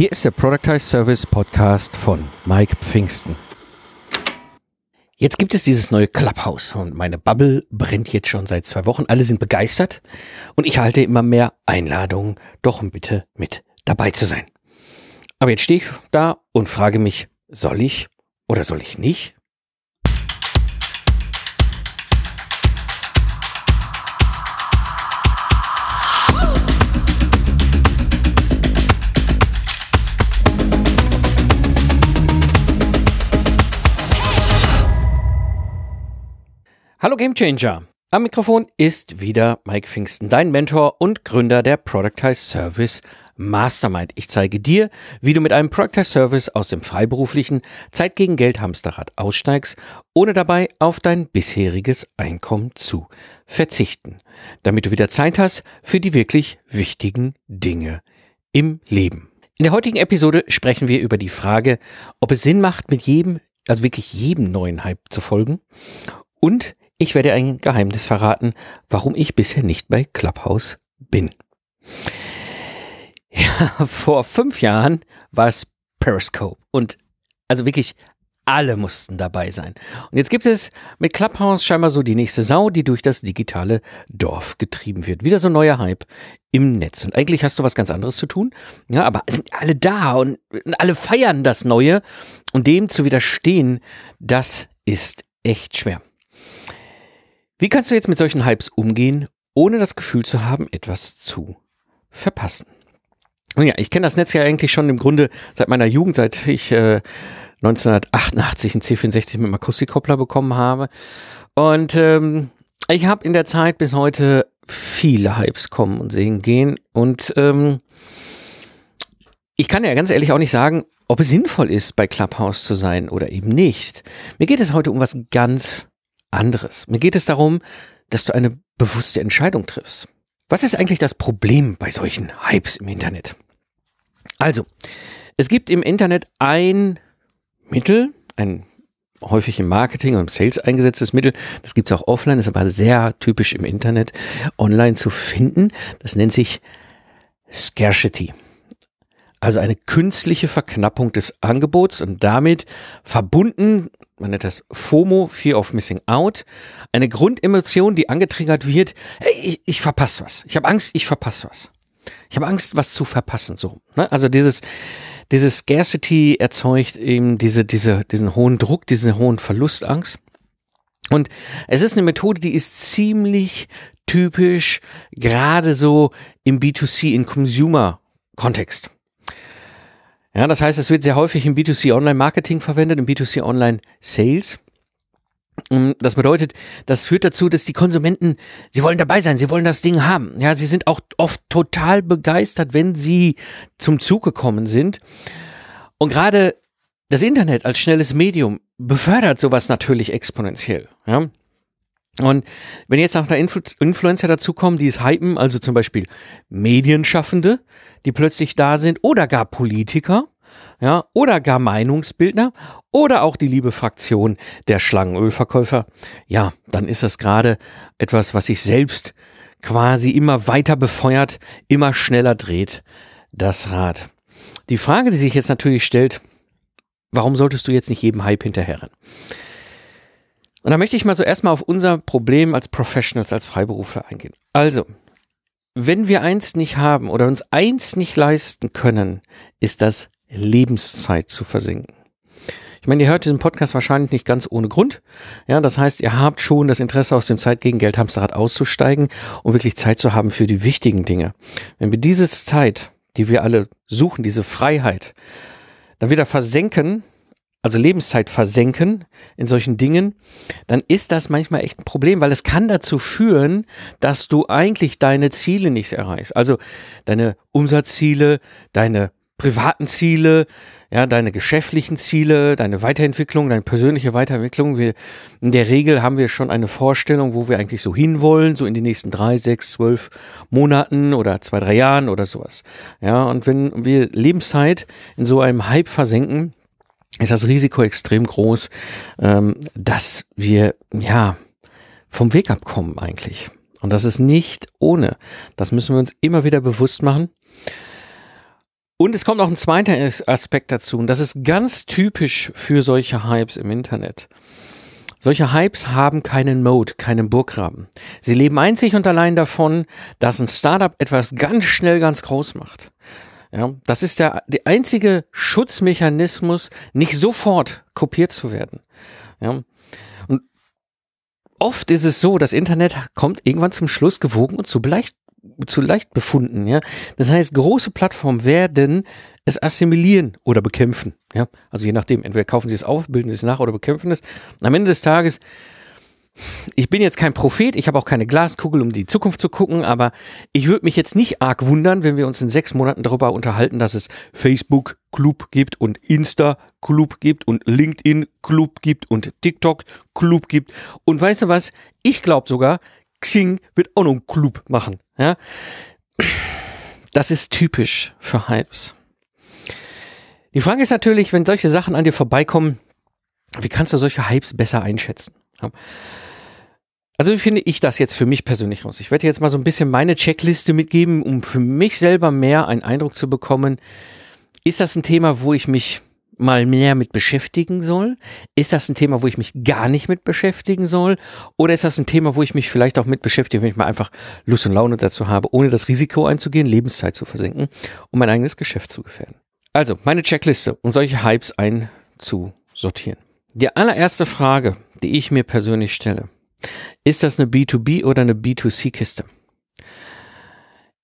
Hier ist der Productize Service Podcast von Mike Pfingsten. Jetzt gibt es dieses neue Clubhouse und meine Bubble brennt jetzt schon seit zwei Wochen. Alle sind begeistert und ich erhalte immer mehr Einladungen, doch bitte mit dabei zu sein. Aber jetzt stehe ich da und frage mich, soll ich oder soll ich nicht? Hallo Gamechanger! Am Mikrofon ist wieder Mike Pfingsten, dein Mentor und Gründer der Productize Service Mastermind. Ich zeige dir, wie du mit einem Productize Service aus dem freiberuflichen Zeit gegen Geld Hamsterrad aussteigst, ohne dabei auf dein bisheriges Einkommen zu verzichten, damit du wieder Zeit hast für die wirklich wichtigen Dinge im Leben. In der heutigen Episode sprechen wir über die Frage, ob es Sinn macht, mit jedem, also wirklich jedem neuen Hype zu folgen und ich werde ein Geheimnis verraten, warum ich bisher nicht bei Clubhouse bin. Ja, vor fünf Jahren war es Periscope und also wirklich alle mussten dabei sein. Und jetzt gibt es mit Clubhouse scheinbar so die nächste Sau, die durch das digitale Dorf getrieben wird. Wieder so ein neuer Hype im Netz. Und eigentlich hast du was ganz anderes zu tun. Ja, aber sind alle da und alle feiern das Neue. Und dem zu widerstehen, das ist echt schwer. Wie kannst du jetzt mit solchen Hypes umgehen, ohne das Gefühl zu haben, etwas zu verpassen? Und ja, ich kenne das Netz ja eigentlich schon im Grunde seit meiner Jugend, seit ich äh, 1988 einen C64 mit einem Akustikkoppler bekommen habe. Und ähm, ich habe in der Zeit bis heute viele Hypes kommen und sehen gehen. Und ähm, ich kann ja ganz ehrlich auch nicht sagen, ob es sinnvoll ist, bei Clubhouse zu sein oder eben nicht. Mir geht es heute um was ganz anderes. Mir geht es darum, dass du eine bewusste Entscheidung triffst. Was ist eigentlich das Problem bei solchen Hypes im Internet? Also, es gibt im Internet ein Mittel, ein häufig im Marketing und im Sales eingesetztes Mittel, das gibt es auch offline, ist aber sehr typisch im Internet online zu finden. Das nennt sich Scarcity. Also eine künstliche Verknappung des Angebots und damit verbunden man nennt das FOMO, Fear of Missing Out, eine Grundemotion, die angetriggert wird, hey, ich, ich verpasse was. Ich habe Angst, ich verpasse was. Ich habe Angst, was zu verpassen. So, ne? Also dieses, dieses Scarcity erzeugt eben diese, diese, diesen hohen Druck, diesen hohen Verlustangst. Und es ist eine Methode, die ist ziemlich typisch, gerade so im B2C, in Consumer-Kontext. Ja, das heißt, es wird sehr häufig im B2C Online Marketing verwendet, im B2C Online Sales. Das bedeutet, das führt dazu, dass die Konsumenten, sie wollen dabei sein, sie wollen das Ding haben. Ja, sie sind auch oft total begeistert, wenn sie zum Zug gekommen sind. Und gerade das Internet als schnelles Medium befördert sowas natürlich exponentiell. Ja. Und wenn jetzt noch da Influ Influencer dazukommen, die es hypen, also zum Beispiel Medienschaffende, die plötzlich da sind, oder gar Politiker, ja, oder gar Meinungsbildner, oder auch die liebe Fraktion der Schlangenölverkäufer, ja, dann ist das gerade etwas, was sich selbst quasi immer weiter befeuert, immer schneller dreht, das Rad. Die Frage, die sich jetzt natürlich stellt, warum solltest du jetzt nicht jedem Hype hinterherren? Und da möchte ich mal so erstmal auf unser Problem als Professionals, als Freiberufler eingehen. Also, wenn wir eins nicht haben oder uns eins nicht leisten können, ist das Lebenszeit zu versinken. Ich meine, ihr hört diesen Podcast wahrscheinlich nicht ganz ohne Grund. Ja, das heißt, ihr habt schon das Interesse, aus dem Zeit gegen Geld Hamsterrad auszusteigen und wirklich Zeit zu haben für die wichtigen Dinge. Wenn wir diese Zeit, die wir alle suchen, diese Freiheit, dann wieder versenken also Lebenszeit versenken in solchen Dingen, dann ist das manchmal echt ein Problem, weil es kann dazu führen, dass du eigentlich deine Ziele nicht erreichst. Also deine Umsatzziele, deine privaten Ziele, ja, deine geschäftlichen Ziele, deine Weiterentwicklung, deine persönliche Weiterentwicklung. Wir, in der Regel haben wir schon eine Vorstellung, wo wir eigentlich so hinwollen, so in die nächsten drei, sechs, zwölf Monaten oder zwei, drei Jahren oder sowas. Ja, und wenn wir Lebenszeit in so einem Hype versenken, ist das Risiko extrem groß, ähm, dass wir ja vom Weg abkommen eigentlich. Und das ist nicht ohne. Das müssen wir uns immer wieder bewusst machen. Und es kommt noch ein zweiter Aspekt dazu, und das ist ganz typisch für solche Hypes im Internet. Solche Hypes haben keinen Mode, keinen Burggraben. Sie leben einzig und allein davon, dass ein Startup etwas ganz schnell ganz groß macht. Ja, das ist der, der einzige Schutzmechanismus, nicht sofort kopiert zu werden. Ja. Und oft ist es so, das Internet kommt irgendwann zum Schluss gewogen und zu leicht zu leicht befunden, ja. Das heißt, große Plattformen werden es assimilieren oder bekämpfen, ja. Also je nachdem, entweder kaufen sie es auf, bilden sie es nach oder bekämpfen es. Am Ende des Tages ich bin jetzt kein Prophet, ich habe auch keine Glaskugel, um die Zukunft zu gucken, aber ich würde mich jetzt nicht arg wundern, wenn wir uns in sechs Monaten darüber unterhalten, dass es Facebook Club gibt und Insta Club gibt und LinkedIn Club gibt und TikTok Club gibt. Und weißt du was? Ich glaube sogar, Xing wird auch noch einen Club machen. Ja? Das ist typisch für Hypes. Die Frage ist natürlich, wenn solche Sachen an dir vorbeikommen, wie kannst du solche Hypes besser einschätzen? Also wie finde ich das jetzt für mich persönlich raus? Ich werde jetzt mal so ein bisschen meine Checkliste mitgeben, um für mich selber mehr einen Eindruck zu bekommen. Ist das ein Thema, wo ich mich mal mehr mit beschäftigen soll? Ist das ein Thema, wo ich mich gar nicht mit beschäftigen soll? Oder ist das ein Thema, wo ich mich vielleicht auch mit beschäftige, wenn ich mal einfach Lust und Laune dazu habe, ohne das Risiko einzugehen, Lebenszeit zu versenken, um mein eigenes Geschäft zu gefährden? Also, meine Checkliste, um solche Hypes einzusortieren. Die allererste Frage, die ich mir persönlich stelle, ist das eine B2B oder eine B2C-Kiste?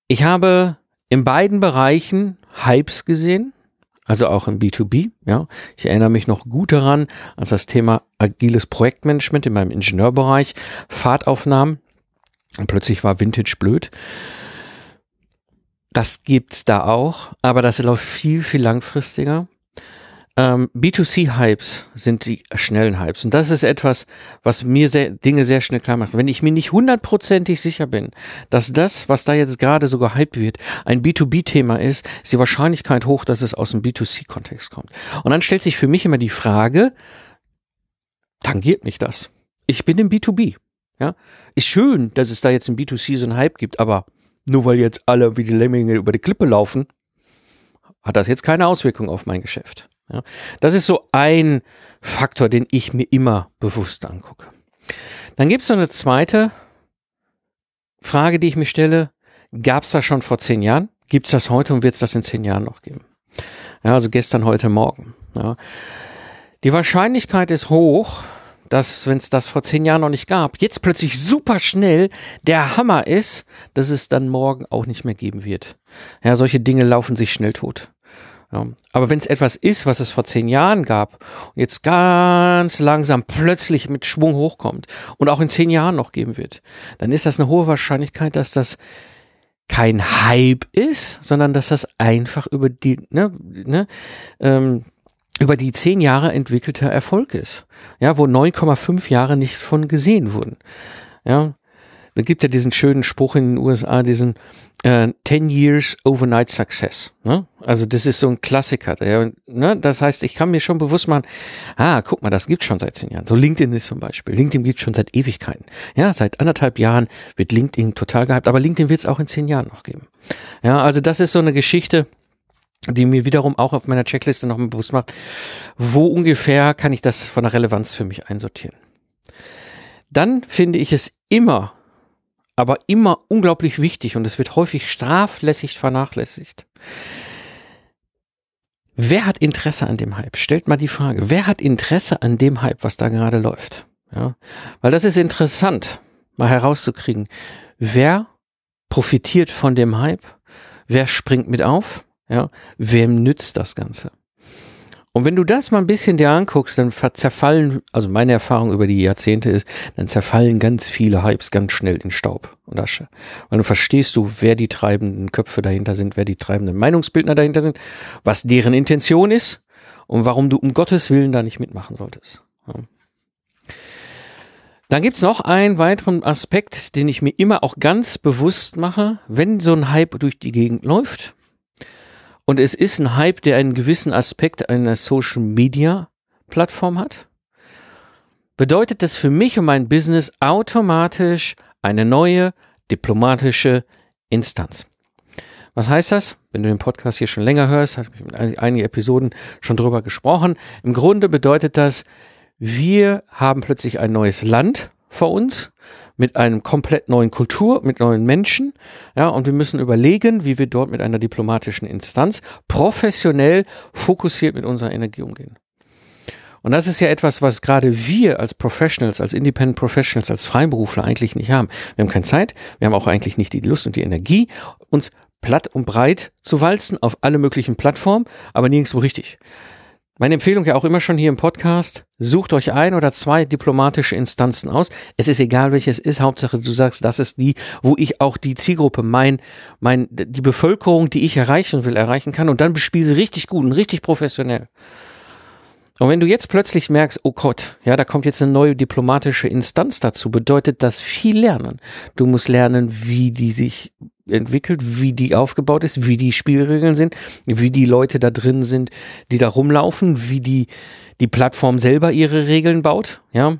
Ich habe in beiden Bereichen Hypes gesehen also auch im B2B. Ja, ich erinnere mich noch gut daran, als das Thema agiles Projektmanagement in meinem Ingenieurbereich Fahrt aufnahm und plötzlich war Vintage blöd. Das gibt's da auch, aber das läuft viel viel langfristiger. Ähm, B2C-Hypes sind die schnellen Hypes. Und das ist etwas, was mir sehr, Dinge sehr schnell klar macht. Wenn ich mir nicht hundertprozentig sicher bin, dass das, was da jetzt gerade so gehypt wird, ein B2B-Thema ist, ist die Wahrscheinlichkeit hoch, dass es aus dem B2C-Kontext kommt. Und dann stellt sich für mich immer die Frage, tangiert mich das? Ich bin im B2B. Ja, ist schön, dass es da jetzt im B2C so einen Hype gibt, aber nur weil jetzt alle wie die Lemminge über die Klippe laufen, hat das jetzt keine Auswirkung auf mein Geschäft. Ja, das ist so ein Faktor, den ich mir immer bewusst angucke. Dann gibt es noch eine zweite Frage, die ich mir stelle. Gab es das schon vor zehn Jahren? Gibt es das heute und wird es das in zehn Jahren noch geben? Ja, also gestern, heute, morgen. Ja. Die Wahrscheinlichkeit ist hoch, dass, wenn es das vor zehn Jahren noch nicht gab, jetzt plötzlich super schnell der Hammer ist, dass es dann morgen auch nicht mehr geben wird. Ja, solche Dinge laufen sich schnell tot. Ja. Aber wenn es etwas ist, was es vor zehn Jahren gab und jetzt ganz langsam plötzlich mit Schwung hochkommt und auch in zehn Jahren noch geben wird, dann ist das eine hohe Wahrscheinlichkeit, dass das kein Hype ist, sondern dass das einfach über die, ne, ne, ähm, über die zehn Jahre entwickelter Erfolg ist. Ja, wo 9,5 Jahre nicht von gesehen wurden. Ja, da gibt ja diesen schönen Spruch in den USA, diesen äh, 10 Years Overnight Success. Ne? Also das ist so ein Klassiker. Der, ne? Das heißt, ich kann mir schon bewusst machen, ah, guck mal, das gibt schon seit zehn Jahren. So LinkedIn ist zum Beispiel. LinkedIn gibt schon seit Ewigkeiten. Ja, seit anderthalb Jahren wird LinkedIn total gehypt, aber LinkedIn wird es auch in zehn Jahren noch geben. Ja, also das ist so eine Geschichte, die mir wiederum auch auf meiner Checkliste nochmal bewusst macht, wo ungefähr kann ich das von der Relevanz für mich einsortieren. Dann finde ich es immer aber immer unglaublich wichtig und es wird häufig straflässig vernachlässigt. Wer hat Interesse an dem Hype? Stellt mal die Frage, wer hat Interesse an dem Hype, was da gerade läuft? Ja, weil das ist interessant, mal herauszukriegen. Wer profitiert von dem Hype? Wer springt mit auf? Ja, wem nützt das Ganze? Und wenn du das mal ein bisschen dir anguckst, dann zerfallen, also meine Erfahrung über die Jahrzehnte ist, dann zerfallen ganz viele Hypes ganz schnell in Staub und Asche. Weil du verstehst du, wer die treibenden Köpfe dahinter sind, wer die treibenden Meinungsbildner dahinter sind, was deren Intention ist und warum du um Gottes Willen da nicht mitmachen solltest. Ja. Dann gibt's noch einen weiteren Aspekt, den ich mir immer auch ganz bewusst mache, wenn so ein Hype durch die Gegend läuft und es ist ein Hype, der einen gewissen Aspekt einer Social Media Plattform hat. Bedeutet das für mich und mein Business automatisch eine neue diplomatische Instanz. Was heißt das? Wenn du den Podcast hier schon länger hörst, habe ich in einigen Episoden schon drüber gesprochen. Im Grunde bedeutet das, wir haben plötzlich ein neues Land vor uns mit einem komplett neuen Kultur, mit neuen Menschen, ja, und wir müssen überlegen, wie wir dort mit einer diplomatischen Instanz professionell fokussiert mit unserer Energie umgehen. Und das ist ja etwas, was gerade wir als Professionals, als Independent Professionals, als Freiberufler eigentlich nicht haben. Wir haben keine Zeit, wir haben auch eigentlich nicht die Lust und die Energie, uns platt und breit zu walzen auf alle möglichen Plattformen, aber nirgendwo richtig. Meine Empfehlung ja auch immer schon hier im Podcast, sucht euch ein oder zwei diplomatische Instanzen aus. Es ist egal, welches ist. Hauptsache, du sagst, das ist die, wo ich auch die Zielgruppe, mein, mein, die Bevölkerung, die ich erreichen will, erreichen kann. Und dann bespiel sie richtig gut und richtig professionell. Und wenn du jetzt plötzlich merkst, oh Gott, ja, da kommt jetzt eine neue diplomatische Instanz dazu, bedeutet das viel lernen. Du musst lernen, wie die sich entwickelt, wie die aufgebaut ist, wie die Spielregeln sind, wie die Leute da drin sind, die da rumlaufen, wie die, die Plattform selber ihre Regeln baut, ja.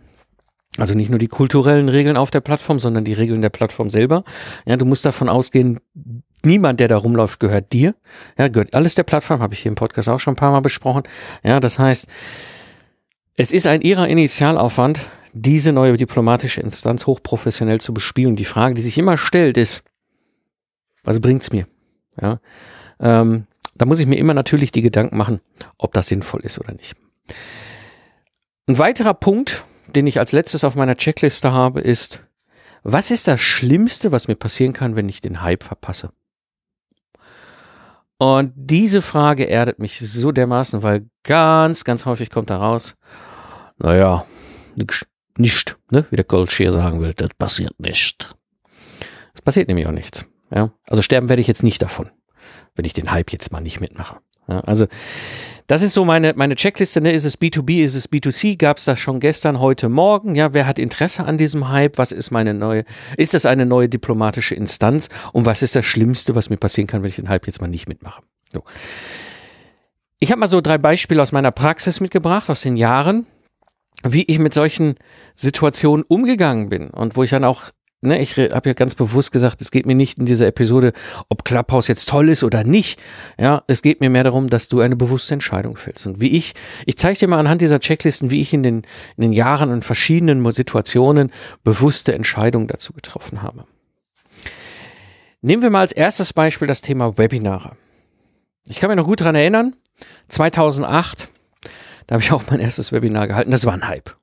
Also nicht nur die kulturellen Regeln auf der Plattform, sondern die Regeln der Plattform selber. Ja, du musst davon ausgehen, niemand, der da rumläuft, gehört dir. Ja, gehört alles der Plattform, habe ich hier im Podcast auch schon ein paar Mal besprochen. Ja, das heißt, es ist ein ihrer Initialaufwand, diese neue diplomatische Instanz hochprofessionell zu bespielen. Die Frage, die sich immer stellt, ist, was bringt's mir? Ja, ähm, da muss ich mir immer natürlich die Gedanken machen, ob das sinnvoll ist oder nicht. Ein weiterer Punkt, den ich als letztes auf meiner Checkliste habe, ist, was ist das Schlimmste, was mir passieren kann, wenn ich den Hype verpasse? Und diese Frage erdet mich so dermaßen, weil ganz, ganz häufig kommt da raus, naja, nicht, ne, wie der Goldschere sagen will, das passiert nicht. Es passiert nämlich auch nichts. Ja? Also sterben werde ich jetzt nicht davon, wenn ich den Hype jetzt mal nicht mitmache. Ja? Also das ist so meine, meine Checkliste. Ne? Ist es B2B, ist es B2C? Gab es das schon gestern, heute Morgen? Ja, wer hat Interesse an diesem Hype? Was ist meine neue, ist das eine neue diplomatische Instanz? Und was ist das Schlimmste, was mir passieren kann, wenn ich den Hype jetzt mal nicht mitmache? So. Ich habe mal so drei Beispiele aus meiner Praxis mitgebracht, aus den Jahren, wie ich mit solchen Situationen umgegangen bin und wo ich dann auch ne, ich habe ja ganz bewusst gesagt, es geht mir nicht in dieser Episode, ob Clubhouse jetzt toll ist oder nicht. Ja, es geht mir mehr darum, dass du eine bewusste Entscheidung fällst. Und wie ich, ich zeige dir mal anhand dieser Checklisten, wie ich in den, in den Jahren in verschiedenen Situationen bewusste Entscheidungen dazu getroffen habe. Nehmen wir mal als erstes Beispiel das Thema Webinare. Ich kann mich noch gut daran erinnern, 2008, da habe ich auch mein erstes Webinar gehalten, das war ein Hype.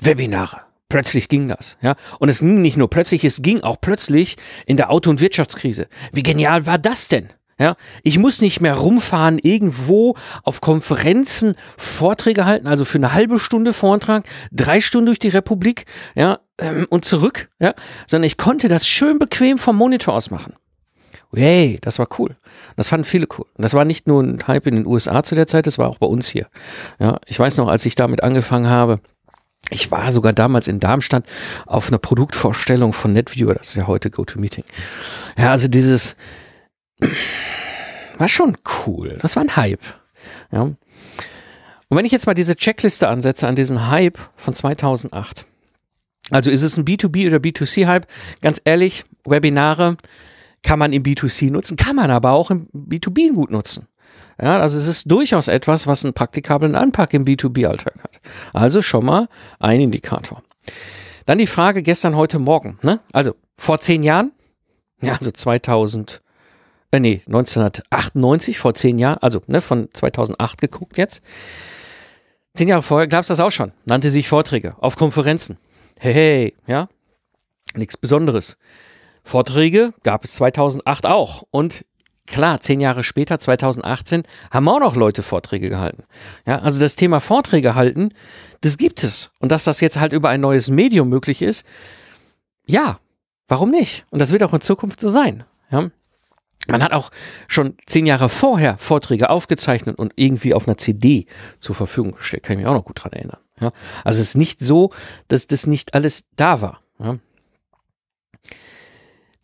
Webinare. Plötzlich ging das, ja. Und es ging nicht nur plötzlich, es ging auch plötzlich in der Auto- und Wirtschaftskrise. Wie genial war das denn? Ja, ich muss nicht mehr rumfahren, irgendwo auf Konferenzen Vorträge halten, also für eine halbe Stunde Vortrag, drei Stunden durch die Republik, ja, ähm, und zurück, ja, sondern ich konnte das schön bequem vom Monitor aus machen. Yay, das war cool. Das fanden viele cool. Und das war nicht nur ein Hype in den USA zu der Zeit, das war auch bei uns hier. Ja, ich weiß noch, als ich damit angefangen habe, ich war sogar damals in Darmstadt auf einer Produktvorstellung von NetViewer, das ist ja heute GoToMeeting. Ja, also dieses war schon cool. Das war ein Hype. Ja. Und wenn ich jetzt mal diese Checkliste ansetze an diesen Hype von 2008, also ist es ein B2B oder B2C-Hype? Ganz ehrlich, Webinare kann man im B2C nutzen, kann man aber auch im B2B gut nutzen. Ja, also es ist durchaus etwas, was einen praktikablen Anpack im B2B-Alltag hat. Also schon mal ein Indikator. Dann die Frage gestern, heute Morgen. Ne? Also vor zehn Jahren, ja, also 2000, äh, nee, 1998, vor zehn Jahren, also ne, von 2008 geguckt jetzt. Zehn Jahre vorher gab es das auch schon. Nannte sich Vorträge auf Konferenzen. Hey, hey, ja, nichts Besonderes. Vorträge gab es 2008 auch. Und klar, zehn Jahre später, 2018, haben auch noch Leute Vorträge gehalten. Ja, also das Thema Vorträge halten, das gibt es. Und dass das jetzt halt über ein neues Medium möglich ist, ja, warum nicht? Und das wird auch in Zukunft so sein. Ja. Man hat auch schon zehn Jahre vorher Vorträge aufgezeichnet und irgendwie auf einer CD zur Verfügung gestellt. Kann ich mich auch noch gut dran erinnern. Ja. Also es ist nicht so, dass das nicht alles da war. Ja.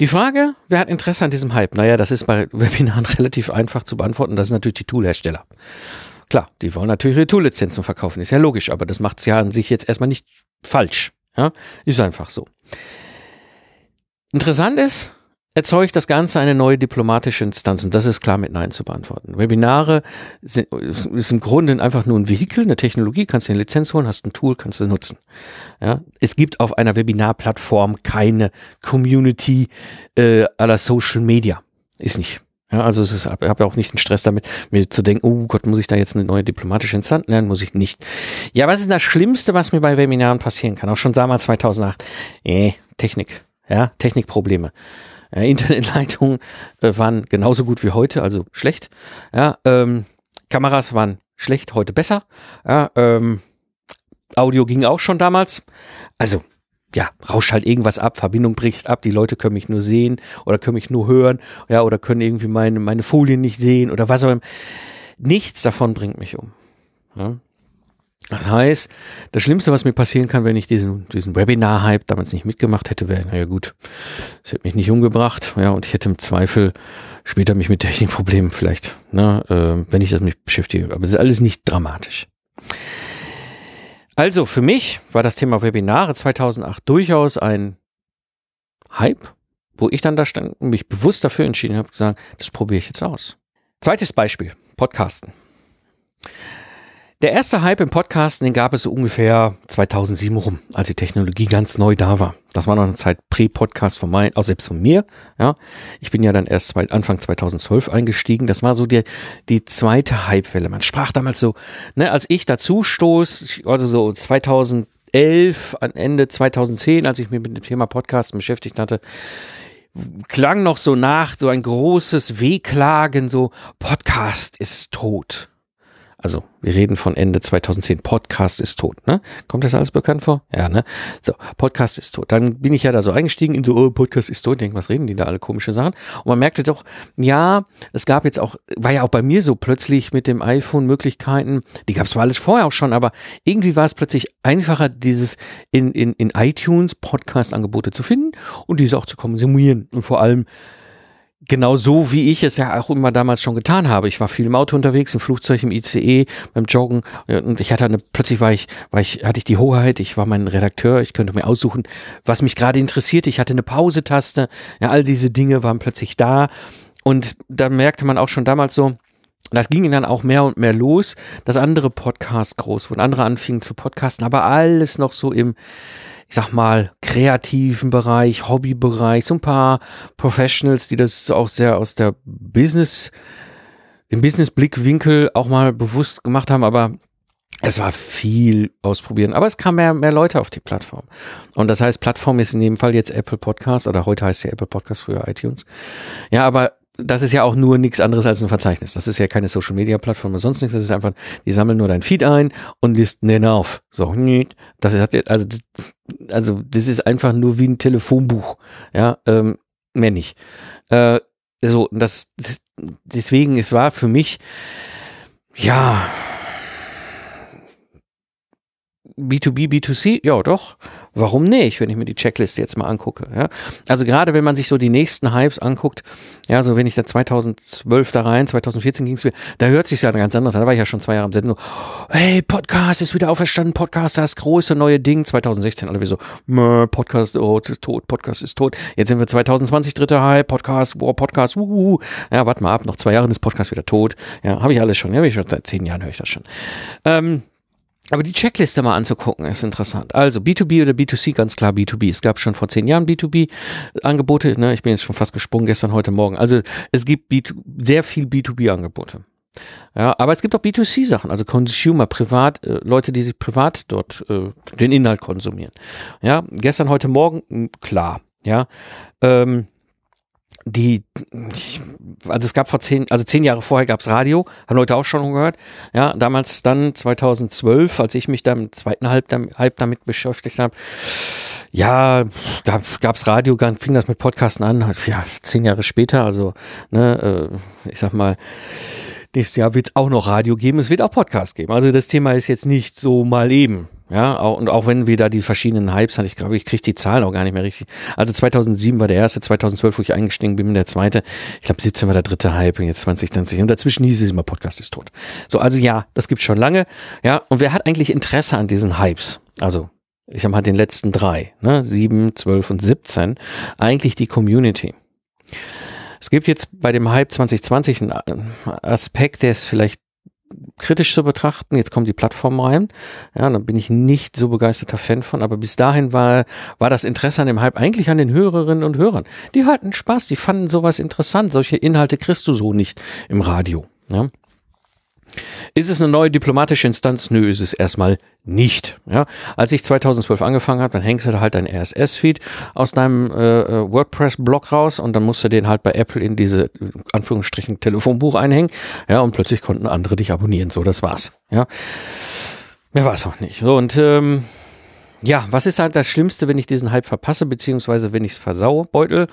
Die Frage, wer hat Interesse an diesem Hype? Naja, das ist bei Webinaren relativ einfach zu beantworten. Das sind natürlich die Toolhersteller. Klar, die wollen natürlich ihre Tool-Lizenzen verkaufen, ist ja logisch, aber das macht es ja an sich jetzt erstmal nicht falsch. Ja, ist einfach so. Interessant ist, erzeugt das Ganze eine neue diplomatische Instanz und das ist klar mit Nein zu beantworten. Webinare sind, ist im Grunde einfach nur ein Vehikel, eine Technologie, kannst du eine Lizenz holen, hast ein Tool, kannst du nutzen. Ja, es gibt auf einer Webinarplattform keine Community äh, aller Social Media. Ist nicht. Ja, also es ist, ich habe ja auch nicht den Stress damit, mir zu denken, oh Gott, muss ich da jetzt eine neue diplomatische Instanz lernen? Muss ich nicht. Ja, was ist das Schlimmste, was mir bei Webinaren passieren kann? Auch schon damals 2008. Eh, Technik. Ja, Technikprobleme. Ja, Internetleitungen äh, waren genauso gut wie heute, also schlecht. Ja, ähm, Kameras waren schlecht, heute besser. Ja, ähm, Audio ging auch schon damals. Also ja, rauscht halt irgendwas ab, Verbindung bricht ab, die Leute können mich nur sehen oder können mich nur hören, ja, oder können irgendwie meine, meine Folien nicht sehen oder was auch immer. Nichts davon bringt mich um. Ja. Das heißt, das Schlimmste, was mir passieren kann, wenn ich diesen, diesen Webinar-Hype damals nicht mitgemacht hätte, wäre, naja gut, es hätte mich nicht umgebracht, ja, und ich hätte im Zweifel später mich mit Technikproblemen vielleicht, ne, äh, wenn ich das mich beschäftige. Aber es ist alles nicht dramatisch. Also für mich war das Thema Webinare 2008 durchaus ein Hype, wo ich dann da stand und mich bewusst dafür entschieden habe, gesagt, das probiere ich jetzt aus. Zweites Beispiel, Podcasten. Der erste Hype im Podcasten, den gab es so ungefähr 2007 rum, als die Technologie ganz neu da war. Das war noch eine Zeit Prä-Podcast von mein, auch selbst von mir. Ja, ich bin ja dann erst Anfang 2012 eingestiegen. Das war so die, die zweite Hypewelle. Man sprach damals so, ne, als ich dazu stoß, also so 2011, an Ende 2010, als ich mich mit dem Thema Podcasten beschäftigt hatte, klang noch so nach, so ein großes Wehklagen, so Podcast ist tot. Also, wir reden von Ende 2010. Podcast ist tot, ne? Kommt das alles bekannt vor? Ja, ne? So, Podcast ist tot. Dann bin ich ja da so eingestiegen in so, oh, Podcast ist tot. Ich denke, was reden die da alle komische Sachen? Und man merkte doch, ja, es gab jetzt auch, war ja auch bei mir so plötzlich mit dem iPhone Möglichkeiten, die gab es zwar alles vorher auch schon, aber irgendwie war es plötzlich einfacher, dieses in, in, in iTunes Podcast-Angebote zu finden und diese auch zu konsumieren. Und vor allem, genau so, wie ich es ja auch immer damals schon getan habe. Ich war viel im Auto unterwegs, im Flugzeug, im ICE, beim Joggen. Und ich hatte eine, plötzlich war ich, war ich, hatte ich die Hoheit, ich war mein Redakteur, ich könnte mir aussuchen, was mich gerade interessiert. Ich hatte eine Pausetaste, ja, all diese Dinge waren plötzlich da. Und da merkte man auch schon damals so, das ging dann auch mehr und mehr los, dass andere Podcasts groß wurden, andere anfingen zu podcasten, aber alles noch so im, ich sag mal, kreativen Bereich, Hobbybereich, so ein paar Professionals, die das auch sehr aus der Business, dem Business-Blickwinkel auch mal bewusst gemacht haben, aber es war viel ausprobieren, aber es kamen mehr, mehr Leute auf die Plattform. Und das heißt, Plattform ist in dem Fall jetzt Apple Podcast oder heute heißt ja Apple Podcast, früher iTunes. Ja, aber das ist ja auch nur nichts anderes als ein Verzeichnis. Das ist ja keine Social Media Plattform oder sonst nichts. Das ist einfach, die sammeln nur dein Feed ein und listen den auf. So, das hat also, also das ist einfach nur wie ein Telefonbuch. Ja, ähm, mehr nicht. Äh, so, das, das deswegen, es war für mich, ja, B2B, B2C, ja doch, warum nicht, wenn ich mir die Checkliste jetzt mal angucke. Ja? Also gerade wenn man sich so die nächsten Hypes anguckt, ja, so wenn ich da 2012 da rein, 2014 ging es wieder, da hört sich ja ganz anders an, da war ich ja schon zwei Jahre im Sendung, hey, Podcast ist wieder auferstanden, Podcast, das große neue Ding, 2016 alle wie so, Podcast oh, tot, Podcast ist tot, jetzt sind wir 2020, dritter Hype, Podcast, wow, Podcast, uhuhu. ja, warte mal ab, noch zwei Jahre ist Podcast wieder tot, ja, habe ich alles schon, ja, ich schon seit zehn Jahren höre ich das schon. Ähm, aber die Checkliste mal anzugucken ist interessant. Also B2B oder B2C, ganz klar B2B. Es gab schon vor zehn Jahren B2B-Angebote. Ne? Ich bin jetzt schon fast gesprungen gestern, heute Morgen. Also es gibt B2, sehr viel B2B-Angebote. Ja, aber es gibt auch B2C-Sachen, also Consumer, privat, äh, Leute, die sich privat dort äh, den Inhalt konsumieren. Ja, gestern, heute Morgen, klar. Ja, ähm, die, also es gab vor zehn, also zehn Jahre vorher gab es Radio, haben Leute auch schon gehört. Ja, damals dann 2012, als ich mich da im zweiten Halb, Halb damit beschäftigt habe, ja, gab es Radio, fing das mit Podcasten an, ja, zehn Jahre später, also, ne, äh, ich sag mal, nächstes Jahr wird es auch noch Radio geben, es wird auch Podcast geben. Also das Thema ist jetzt nicht so mal eben. Ja, auch, und auch wenn wir da die verschiedenen Hypes hatten, ich glaube, ich kriege die Zahlen auch gar nicht mehr richtig. Also 2007 war der erste, 2012, wo ich eingestiegen bin, der zweite. Ich glaube, 17 war der dritte Hype und jetzt 2020. Und dazwischen hieß es immer, Podcast ist tot. So, also ja, das gibt schon lange. Ja, und wer hat eigentlich Interesse an diesen Hypes? Also, ich habe halt den letzten drei, ne, 7, 12 und 17. Eigentlich die Community. Es gibt jetzt bei dem Hype 2020 einen Aspekt, der ist vielleicht kritisch zu betrachten. Jetzt kommen die Plattformen rein. Ja, da bin ich nicht so begeisterter Fan von, aber bis dahin war, war das Interesse an dem Hype eigentlich an den Hörerinnen und Hörern. Die hatten Spaß, die fanden sowas interessant. Solche Inhalte kriegst du so nicht im Radio. Ja. Ist es eine neue diplomatische Instanz? Nö, ist es erstmal nicht. Ja, als ich 2012 angefangen habe, dann hängst du halt dein RSS-Feed aus deinem äh, äh, WordPress-Blog raus und dann musst du den halt bei Apple in diese Anführungsstrichen Telefonbuch einhängen. Ja, und plötzlich konnten andere dich abonnieren. So, das war's. Ja, mehr war es auch nicht. So und ähm, ja, was ist halt das Schlimmste, wenn ich diesen Hype verpasse, beziehungsweise wenn ich es versau, Beutel?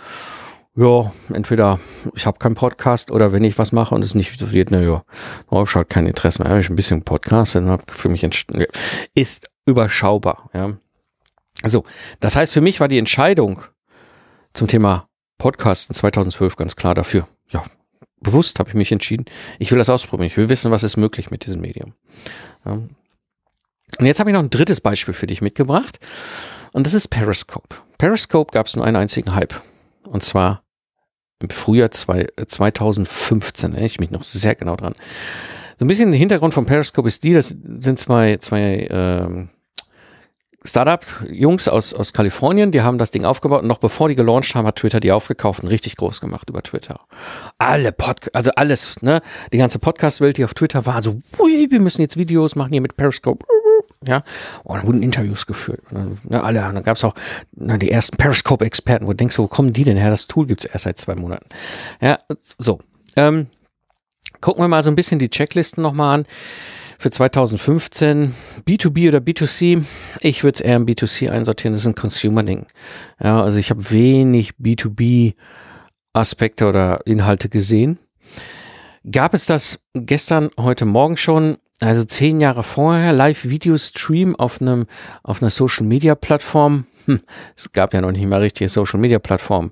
Ja, entweder ich habe keinen Podcast oder wenn ich was mache und es nicht wird, na ja, habe ich halt kein Interesse mehr. Habe ich ein bisschen Podcast und habe für mich entschieden, ist überschaubar, ja. Also, das heißt, für mich war die Entscheidung zum Thema Podcasten 2012 ganz klar dafür. Ja, bewusst habe ich mich entschieden. Ich will das ausprobieren. Ich will wissen, was ist möglich mit diesem Medium. Ja. Und jetzt habe ich noch ein drittes Beispiel für dich mitgebracht. Und das ist Periscope. Periscope gab es nur einen einzigen Hype. Und zwar im Frühjahr zwei, 2015, äh, erinnere ich mich noch sehr genau dran. So ein bisschen Hintergrund von Periscope ist die, das sind zwei, zwei ähm, Startup-Jungs aus, aus Kalifornien, die haben das Ding aufgebaut und noch bevor die gelauncht haben, hat Twitter die aufgekauft und richtig groß gemacht über Twitter. Alle Pod also alles, ne? Die ganze Podcast-Welt, die auf Twitter war, so, ui, wir müssen jetzt Videos machen hier mit Periscope ja, und dann wurden Interviews geführt. Und dann, alle, dann gab es auch na, die ersten Periscope-Experten, wo du denkst, wo kommen die denn her? Das Tool gibt's erst seit zwei Monaten. Ja, so. Ähm, gucken wir mal so ein bisschen die Checklisten nochmal an. Für 2015 B2B oder B2C, ich würde es eher im B2C einsortieren, das ist ein Consumer-Ding. Ja, also ich habe wenig B2B-Aspekte oder Inhalte gesehen. Gab es das gestern, heute Morgen schon? Also zehn Jahre vorher, Live-Video-Stream auf einem, auf einer Social-Media-Plattform. Hm, es gab ja noch nicht mal richtige Social-Media-Plattformen.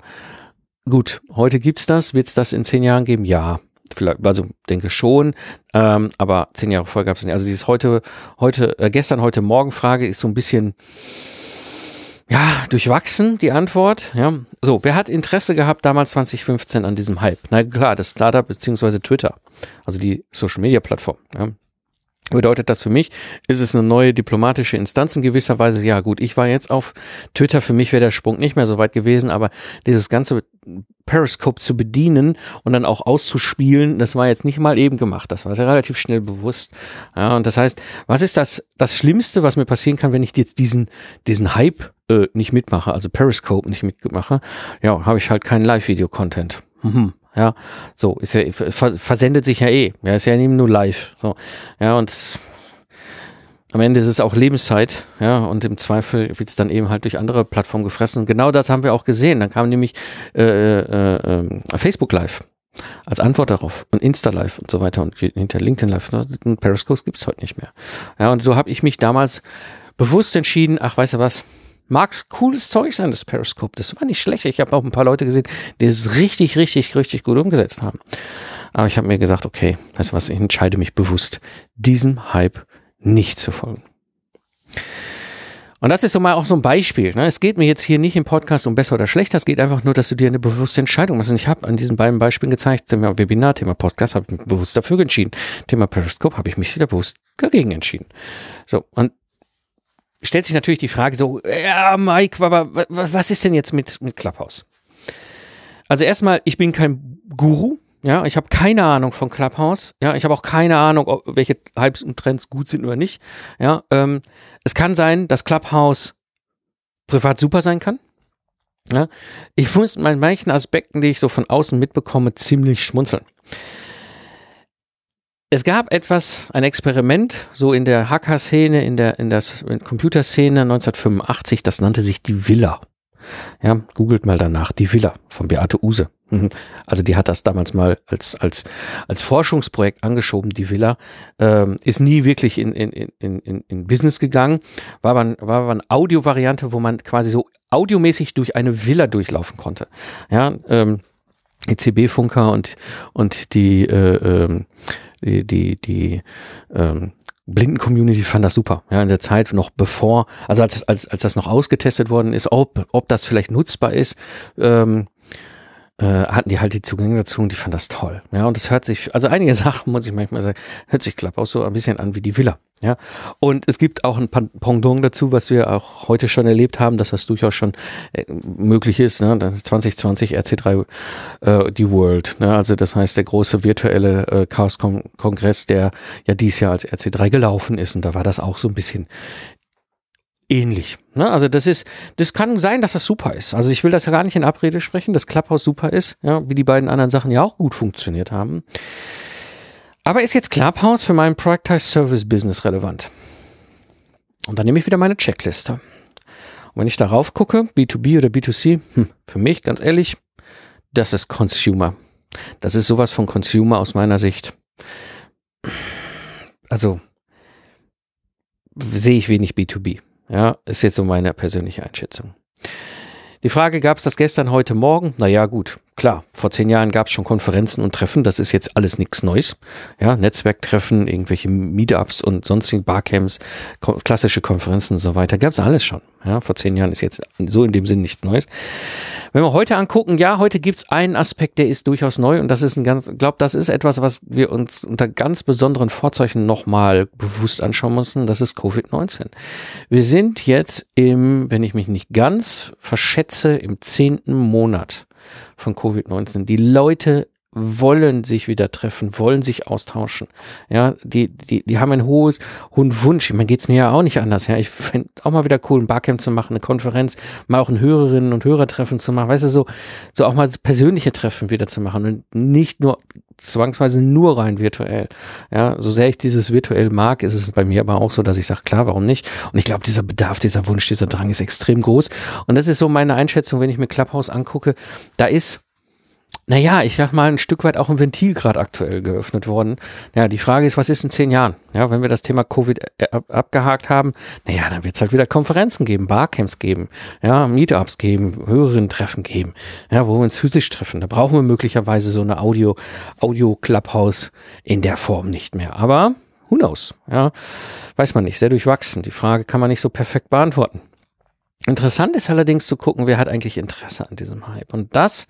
Gut, heute gibt's das. Wird's das in zehn Jahren geben? Ja. Vielleicht, also denke schon, ähm, aber zehn Jahre vorher gab's nicht. Also dieses heute, heute, äh, gestern, heute Morgen Frage ist so ein bisschen, ja, durchwachsen, die Antwort. Ja. So, wer hat Interesse gehabt damals 2015 an diesem Hype? Na klar, das Startup beziehungsweise Twitter, also die Social Media Plattform. Ja bedeutet das für mich, ist es eine neue diplomatische Instanz in gewisser Weise. Ja gut, ich war jetzt auf Twitter, für mich wäre der Sprung nicht mehr so weit gewesen, aber dieses ganze Periscope zu bedienen und dann auch auszuspielen, das war jetzt nicht mal eben gemacht. Das war relativ schnell bewusst. Ja, und das heißt, was ist das, das Schlimmste, was mir passieren kann, wenn ich jetzt diesen, diesen Hype äh, nicht mitmache, also Periscope nicht mitmache? Ja, habe ich halt keinen Live-Video-Content. Mhm. Ja, so ist ja versendet sich ja eh. Ja, ist ja eben nur live. So, ja und am Ende ist es auch Lebenszeit, ja, und im Zweifel wird es dann eben halt durch andere Plattformen gefressen. Und genau das haben wir auch gesehen. Dann kam nämlich äh, äh, äh, Facebook Live als Antwort darauf und Insta Live und so weiter und hinter LinkedIn Live und Periscope gibt es heute nicht mehr. Ja, und so habe ich mich damals bewusst entschieden, ach, weißt du was, mag's cooles Zeug sein, das Periscope. Das war nicht schlecht. Ich habe auch ein paar Leute gesehen, die es richtig, richtig, richtig gut umgesetzt haben. Aber ich habe mir gesagt, okay, weißt du was, ich entscheide mich bewusst, diesem Hype nicht zu folgen. Und das ist so mal auch so ein Beispiel. Ne? Es geht mir jetzt hier nicht im Podcast um besser oder schlechter, es geht einfach nur, dass du dir eine bewusste Entscheidung machst. Und ich habe an diesen beiden Beispielen gezeigt, Thema Webinar, Thema Podcast, habe ich mich bewusst dafür entschieden. Thema Periscope habe ich mich wieder bewusst dagegen entschieden. So, und stellt sich natürlich die Frage so, ja, Mike, aber was ist denn jetzt mit, mit Clubhouse? Also erstmal, ich bin kein Guru, ja, ich habe keine Ahnung von Clubhouse, ja, ich habe auch keine Ahnung, ob, welche Hypes und Trends gut sind oder nicht, ja, ähm, es kann sein, dass Clubhouse privat super sein kann, ja, ich muss in manchen Aspekten, die ich so von außen mitbekomme, ziemlich schmunzeln. Es gab etwas, ein Experiment, so in der Hacker-Szene, in der, in der Computerszene 1985, das nannte sich die Villa. Ja, googelt mal danach, die Villa von Beate Use. Mhm. Also die hat das damals mal als, als, als Forschungsprojekt angeschoben, die Villa. Ähm, ist nie wirklich in, in, in, in, in Business gegangen. War aber, war aber eine Audio-Variante, wo man quasi so audiomäßig durch eine Villa durchlaufen konnte. Ja, ähm, ECB-Funker und, und die, äh, ähm, die, die, die ähm, Blinden-Community fand das super. Ja, in der Zeit noch bevor, also als, als, als das noch ausgetestet worden ist, ob, ob das vielleicht nutzbar ist, ähm, äh, hatten die halt die Zugänge dazu und die fanden das toll. Ja, und das hört sich, also einige Sachen, muss ich manchmal sagen, hört sich klapp auch so ein bisschen an wie die Villa. Ja, und es gibt auch ein Pendant dazu, was wir auch heute schon erlebt haben, dass das durchaus schon äh, möglich ist. Ne? 2020 RC3 äh, die World. Ne? Also das heißt der große virtuelle äh, Chaos-Kongress, der ja dieses Jahr als RC3 gelaufen ist. Und da war das auch so ein bisschen ähnlich. Ne? Also das ist, das kann sein, dass das super ist. Also ich will das ja gar nicht in Abrede sprechen, dass Clubhouse super ist, ja, wie die beiden anderen Sachen ja auch gut funktioniert haben. Aber ist jetzt Clubhouse für meinen Productized Service Business relevant? Und dann nehme ich wieder meine Checkliste. Und wenn ich darauf gucke, B2B oder B2C, hm, für mich ganz ehrlich, das ist Consumer. Das ist sowas von Consumer aus meiner Sicht. Also sehe ich wenig B2B. Ja, ist jetzt so meine persönliche Einschätzung. Die Frage, gab es das gestern, heute Morgen? Naja, gut, klar, vor zehn Jahren gab es schon Konferenzen und Treffen, das ist jetzt alles nichts Neues. Ja, Netzwerktreffen, irgendwelche Meetups und sonstige Barcamps, klassische Konferenzen und so weiter, gab es alles schon. Ja, vor zehn Jahren ist jetzt so in dem Sinn nichts Neues. Wenn wir heute angucken, ja, heute gibt es einen Aspekt, der ist durchaus neu und das ist ein ganz, glaube, das ist etwas, was wir uns unter ganz besonderen Vorzeichen nochmal bewusst anschauen müssen, das ist Covid-19. Wir sind jetzt im, wenn ich mich nicht ganz verschätze, im zehnten Monat von Covid-19. Die Leute wollen sich wieder treffen, wollen sich austauschen. Ja, die, die, die haben einen hohen, hohen Wunsch. Man geht's mir ja auch nicht anders. Ja, ich fände auch mal wieder cool, ein Barcamp zu machen, eine Konferenz, mal auch ein Hörerinnen und Hörertreffen zu machen. Weißt du, so, so auch mal persönliche Treffen wieder zu machen und nicht nur zwangsweise nur rein virtuell. Ja, so sehr ich dieses virtuell mag, ist es bei mir aber auch so, dass ich sage, klar, warum nicht? Und ich glaube, dieser Bedarf, dieser Wunsch, dieser Drang ist extrem groß. Und das ist so meine Einschätzung, wenn ich mir Clubhouse angucke. Da ist naja, ich sag mal, ein Stück weit auch ein Ventil gerade aktuell geöffnet worden. Ja, die Frage ist, was ist in zehn Jahren? Ja, wenn wir das Thema Covid äh, abgehakt haben, naja, dann wird es halt wieder Konferenzen geben, Barcamps geben, ja, Meetups geben, höheren Treffen geben, ja, wo wir uns physisch treffen. Da brauchen wir möglicherweise so eine Audio, Audio-Clubhouse in der Form nicht mehr. Aber who knows? Ja, weiß man nicht, sehr durchwachsen. Die Frage kann man nicht so perfekt beantworten. Interessant ist allerdings zu gucken, wer hat eigentlich Interesse an diesem Hype. Und das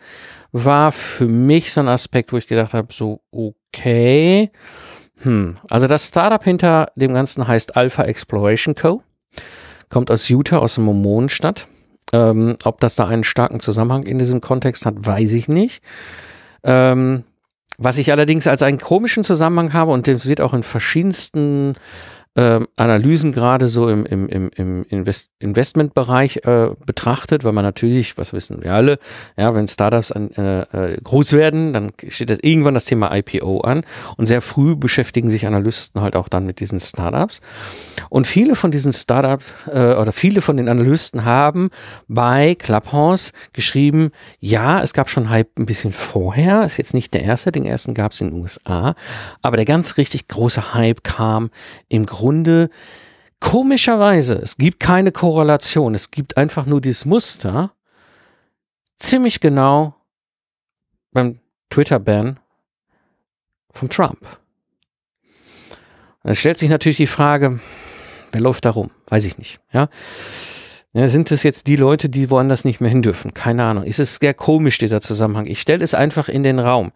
war für mich so ein Aspekt, wo ich gedacht habe, so, okay. Hm. Also das Startup hinter dem Ganzen heißt Alpha Exploration Co. Kommt aus Utah, aus der Mormonenstadt. Ähm, ob das da einen starken Zusammenhang in diesem Kontext hat, weiß ich nicht. Ähm, was ich allerdings als einen komischen Zusammenhang habe, und das wird auch in verschiedensten äh, Analysen gerade so im, im, im, im Invest Investmentbereich äh, betrachtet, weil man natürlich, was wissen wir alle, ja, wenn Startups an, äh, äh groß werden, dann steht das irgendwann das Thema IPO an und sehr früh beschäftigen sich Analysten halt auch dann mit diesen Startups. Und viele von diesen Startups äh, oder viele von den Analysten haben bei Clubhouse geschrieben, ja, es gab schon Hype ein bisschen vorher, ist jetzt nicht der erste, den ersten gab es in den USA, aber der ganz richtig große Hype kam im Grunde Grunde komischerweise, es gibt keine Korrelation, es gibt einfach nur dieses Muster, ziemlich genau beim Twitter-Ban von Trump. Da stellt sich natürlich die Frage, wer läuft da rum? Weiß ich nicht. Ja. Ja, sind es jetzt die Leute, die woanders nicht mehr hin dürfen? Keine Ahnung. Es ist sehr komisch, dieser Zusammenhang. Ich stelle es einfach in den Raum.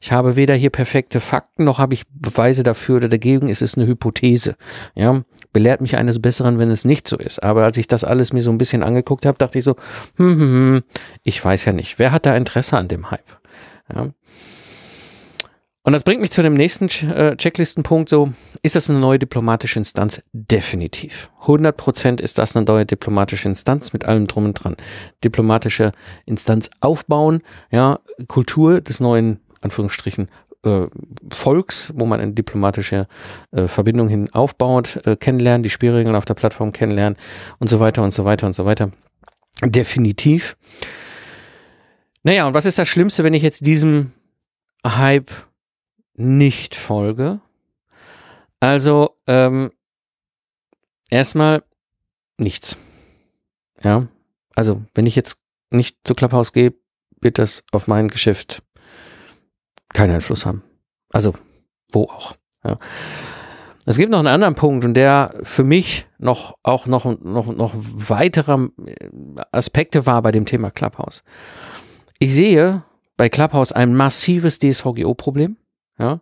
Ich habe weder hier perfekte Fakten, noch habe ich Beweise dafür oder dagegen. Es ist eine Hypothese. Ja, belehrt mich eines Besseren, wenn es nicht so ist. Aber als ich das alles mir so ein bisschen angeguckt habe, dachte ich so, hm, hm, hm, ich weiß ja nicht. Wer hat da Interesse an dem Hype? Ja. Und das bringt mich zu dem nächsten äh, Checklistenpunkt so, ist das eine neue diplomatische Instanz? Definitiv. 100 Prozent ist das eine neue diplomatische Instanz mit allem drum und dran. Diplomatische Instanz aufbauen, ja, Kultur des neuen, Anführungsstrichen, äh, Volks, wo man eine diplomatische äh, Verbindung hin aufbaut, äh, kennenlernen, die Spielregeln auf der Plattform kennenlernen und so weiter und so weiter und so weiter. Definitiv. Naja, und was ist das Schlimmste, wenn ich jetzt diesem Hype nicht folge. Also ähm, erstmal nichts. Ja, also wenn ich jetzt nicht zu Clubhouse gehe, wird das auf mein Geschäft keinen Einfluss haben. Also wo auch. Ja. Es gibt noch einen anderen Punkt und der für mich noch auch noch noch noch weitere Aspekte war bei dem Thema Clubhouse. Ich sehe bei Clubhouse ein massives DSVGO-Problem. Ja.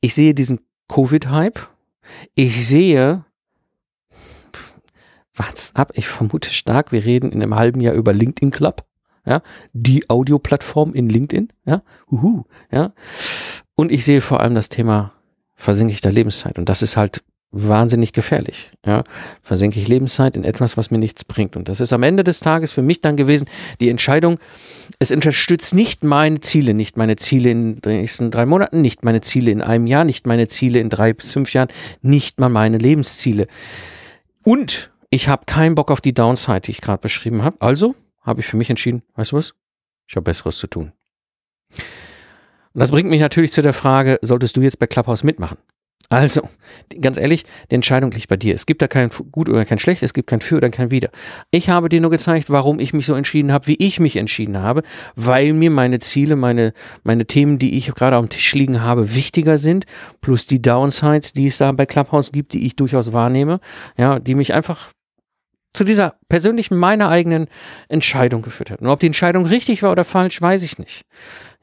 Ich sehe diesen Covid-Hype. Ich sehe, was ab, ich vermute stark, wir reden in einem halben Jahr über LinkedIn Club. Ja, die Audioplattform in LinkedIn. Ja, uhu, ja. Und ich sehe vor allem das Thema da Lebenszeit. Und das ist halt wahnsinnig gefährlich. Ja, versenke ich Lebenszeit in etwas, was mir nichts bringt. Und das ist am Ende des Tages für mich dann gewesen die Entscheidung, es unterstützt nicht meine Ziele, nicht meine Ziele in den nächsten drei Monaten, nicht meine Ziele in einem Jahr, nicht meine Ziele in drei bis fünf Jahren, nicht mal meine Lebensziele. Und ich habe keinen Bock auf die Downside, die ich gerade beschrieben habe. Also habe ich für mich entschieden, weißt du was? Ich habe Besseres zu tun. Und das bringt mich natürlich zu der Frage, solltest du jetzt bei Clubhouse mitmachen? Also, ganz ehrlich, die Entscheidung liegt bei dir. Es gibt da kein Gut oder kein Schlecht, es gibt kein Für oder kein Wider. Ich habe dir nur gezeigt, warum ich mich so entschieden habe, wie ich mich entschieden habe, weil mir meine Ziele, meine, meine Themen, die ich gerade auf dem Tisch liegen habe, wichtiger sind, plus die Downsides, die es da bei Clubhouse gibt, die ich durchaus wahrnehme, ja, die mich einfach zu dieser persönlichen, meiner eigenen Entscheidung geführt hat. Und ob die Entscheidung richtig war oder falsch, weiß ich nicht.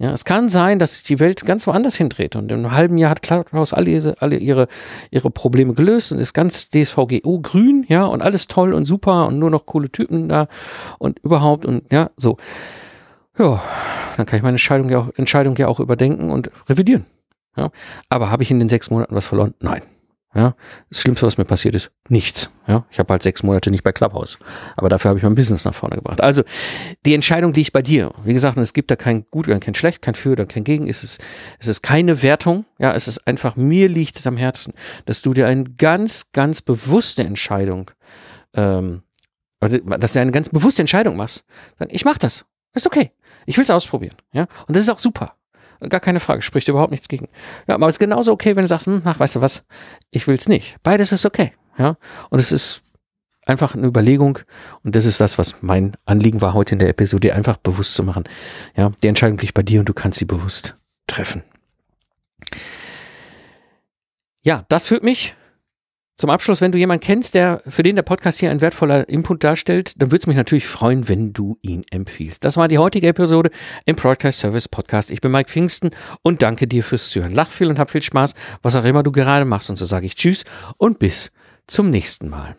Ja, es kann sein, dass sich die Welt ganz woanders hindreht und in einem halben Jahr hat Clubhouse alle, ihre, alle ihre, ihre Probleme gelöst und ist ganz DSVGO grün, ja, und alles toll und super und nur noch coole Typen da und überhaupt und ja, so. Ja, dann kann ich meine Entscheidung ja auch, Entscheidung ja auch überdenken und revidieren. Ja, aber habe ich in den sechs Monaten was verloren? Nein. Ja, das Schlimmste, was mir passiert ist, nichts. Ja, ich habe halt sechs Monate nicht bei Clubhouse, aber dafür habe ich mein Business nach vorne gebracht. Also die Entscheidung liegt bei dir. Wie gesagt, es gibt da kein Gut oder kein Schlecht, kein Für oder kein Gegen. Es ist, es ist keine Wertung. Ja, es ist einfach mir liegt es am Herzen, dass du dir eine ganz, ganz bewusste Entscheidung, ähm, dass du eine ganz bewusste Entscheidung machst. Ich mache das. Ist okay. Ich will es ausprobieren. Ja, und das ist auch super. Gar keine Frage, spricht überhaupt nichts gegen. Ja, aber es ist genauso okay, wenn du sagst, hm, ach, weißt du was, ich will es nicht. Beides ist okay. Ja, und es ist einfach eine Überlegung und das ist das, was mein Anliegen war heute in der Episode, einfach bewusst zu machen. Ja, die Entscheidung liegt bei dir und du kannst sie bewusst treffen. Ja, das führt mich zum Abschluss, wenn du jemanden kennst, der für den der Podcast hier ein wertvoller Input darstellt, dann würde es mich natürlich freuen, wenn du ihn empfiehlst. Das war die heutige Episode im Broadcast Service Podcast. Ich bin Mike Pfingsten und danke dir fürs Zuhören. Lach viel und hab viel Spaß, was auch immer du gerade machst. Und so sage ich Tschüss und bis zum nächsten Mal.